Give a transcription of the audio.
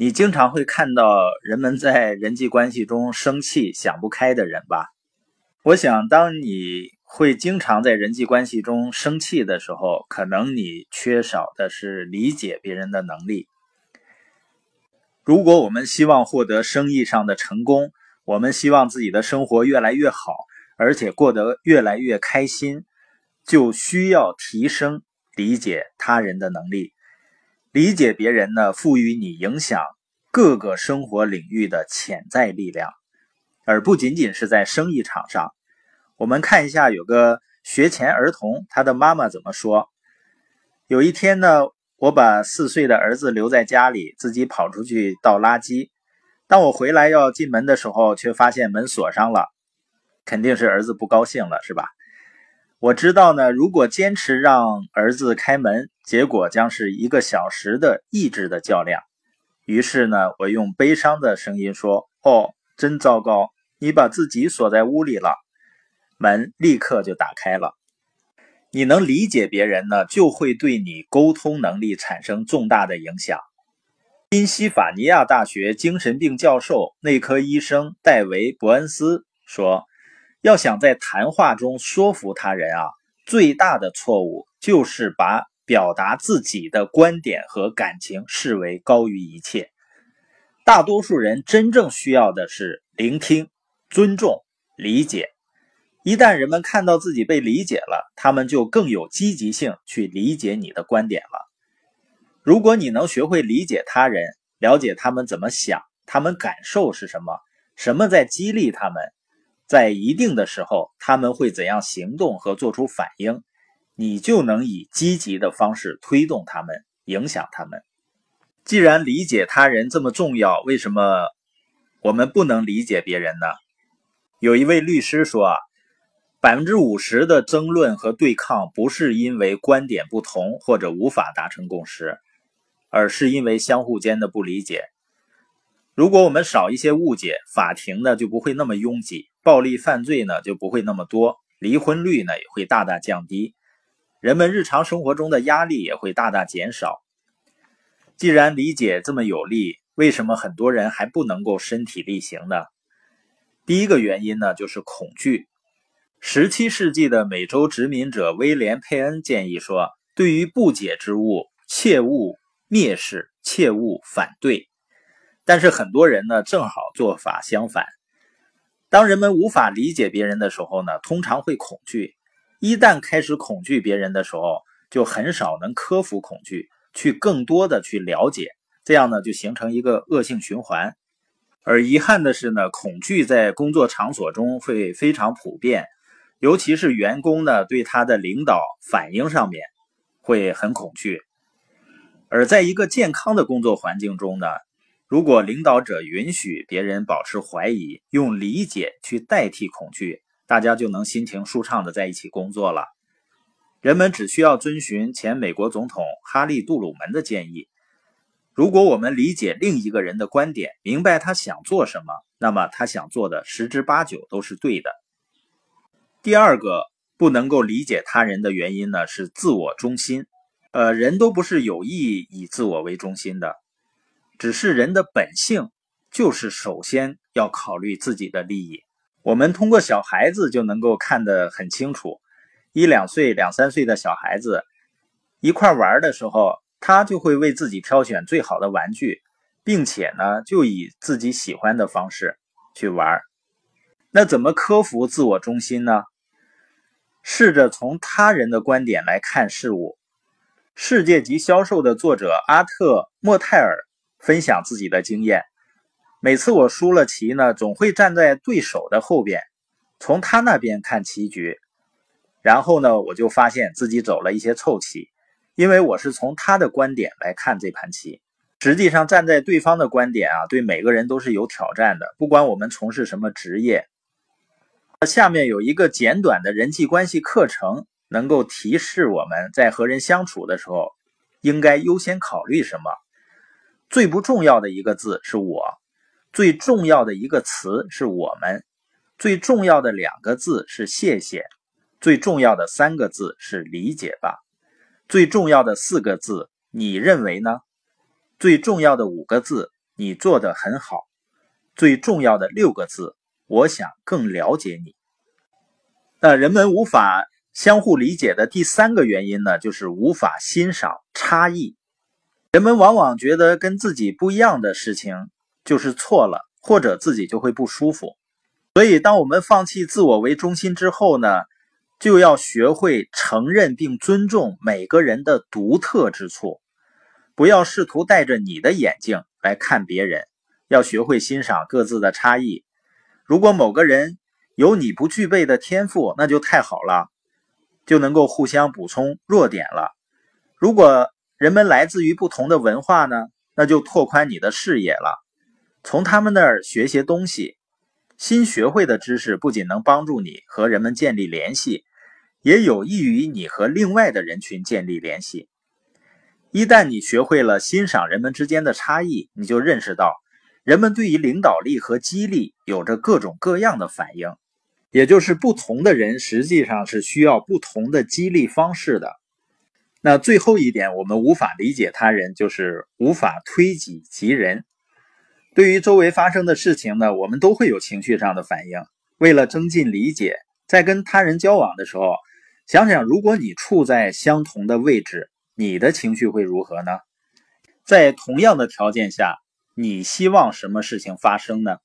你经常会看到人们在人际关系中生气、想不开的人吧？我想，当你会经常在人际关系中生气的时候，可能你缺少的是理解别人的能力。如果我们希望获得生意上的成功，我们希望自己的生活越来越好，而且过得越来越开心，就需要提升理解他人的能力。理解别人呢，赋予你影响各个生活领域的潜在力量，而不仅仅是在生意场上。我们看一下，有个学前儿童，他的妈妈怎么说？有一天呢，我把四岁的儿子留在家里，自己跑出去倒垃圾。当我回来要进门的时候，却发现门锁上了，肯定是儿子不高兴了，是吧？我知道呢，如果坚持让儿子开门，结果将是一个小时的意志的较量。于是呢，我用悲伤的声音说：“哦，真糟糕，你把自己锁在屋里了。”门立刻就打开了。你能理解别人呢，就会对你沟通能力产生重大的影响。宾夕法尼亚大学精神病教授、内科医生戴维·伯恩斯说。要想在谈话中说服他人啊，最大的错误就是把表达自己的观点和感情视为高于一切。大多数人真正需要的是聆听、尊重、理解。一旦人们看到自己被理解了，他们就更有积极性去理解你的观点了。如果你能学会理解他人，了解他们怎么想，他们感受是什么，什么在激励他们。在一定的时候，他们会怎样行动和做出反应，你就能以积极的方式推动他们，影响他们。既然理解他人这么重要，为什么我们不能理解别人呢？有一位律师说啊，百分之五十的争论和对抗不是因为观点不同或者无法达成共识，而是因为相互间的不理解。如果我们少一些误解，法庭呢就不会那么拥挤。暴力犯罪呢就不会那么多，离婚率呢也会大大降低，人们日常生活中的压力也会大大减少。既然理解这么有利，为什么很多人还不能够身体力行呢？第一个原因呢就是恐惧。十七世纪的美洲殖民者威廉·佩恩建议说：“对于不解之物，切勿蔑视，切勿反对。”但是很多人呢正好做法相反。当人们无法理解别人的时候呢，通常会恐惧。一旦开始恐惧别人的时候，就很少能克服恐惧，去更多的去了解。这样呢，就形成一个恶性循环。而遗憾的是呢，恐惧在工作场所中会非常普遍，尤其是员工呢对他的领导反应上面会很恐惧。而在一个健康的工作环境中呢。如果领导者允许别人保持怀疑，用理解去代替恐惧，大家就能心情舒畅的在一起工作了。人们只需要遵循前美国总统哈利·杜鲁门的建议：如果我们理解另一个人的观点，明白他想做什么，那么他想做的十之八九都是对的。第二个不能够理解他人的原因呢，是自我中心。呃，人都不是有意以自我为中心的。只是人的本性就是首先要考虑自己的利益。我们通过小孩子就能够看得很清楚，一两岁、两三岁的小孩子一块玩的时候，他就会为自己挑选最好的玩具，并且呢，就以自己喜欢的方式去玩。那怎么克服自我中心呢？试着从他人的观点来看事物。世界级销售的作者阿特·莫泰尔。分享自己的经验。每次我输了棋呢，总会站在对手的后边，从他那边看棋局。然后呢，我就发现自己走了一些臭棋，因为我是从他的观点来看这盘棋。实际上，站在对方的观点啊，对每个人都是有挑战的。不管我们从事什么职业，下面有一个简短的人际关系课程，能够提示我们在和人相处的时候，应该优先考虑什么。最不重要的一个字是我，最重要的一个词是我们，最重要的两个字是谢谢，最重要的三个字是理解吧，最重要的四个字你认为呢？最重要的五个字你做的很好。最重要的六个字，我想更了解你。那人们无法相互理解的第三个原因呢，就是无法欣赏差异。人们往往觉得跟自己不一样的事情就是错了，或者自己就会不舒服。所以，当我们放弃自我为中心之后呢，就要学会承认并尊重每个人的独特之处，不要试图戴着你的眼镜来看别人，要学会欣赏各自的差异。如果某个人有你不具备的天赋，那就太好了，就能够互相补充弱点了。如果人们来自于不同的文化呢，那就拓宽你的视野了，从他们那儿学些东西。新学会的知识不仅能帮助你和人们建立联系，也有益于你和另外的人群建立联系。一旦你学会了欣赏人们之间的差异，你就认识到，人们对于领导力和激励有着各种各样的反应，也就是不同的人实际上是需要不同的激励方式的。那最后一点，我们无法理解他人，就是无法推己及人。对于周围发生的事情呢，我们都会有情绪上的反应。为了增进理解，在跟他人交往的时候，想想如果你处在相同的位置，你的情绪会如何呢？在同样的条件下，你希望什么事情发生呢？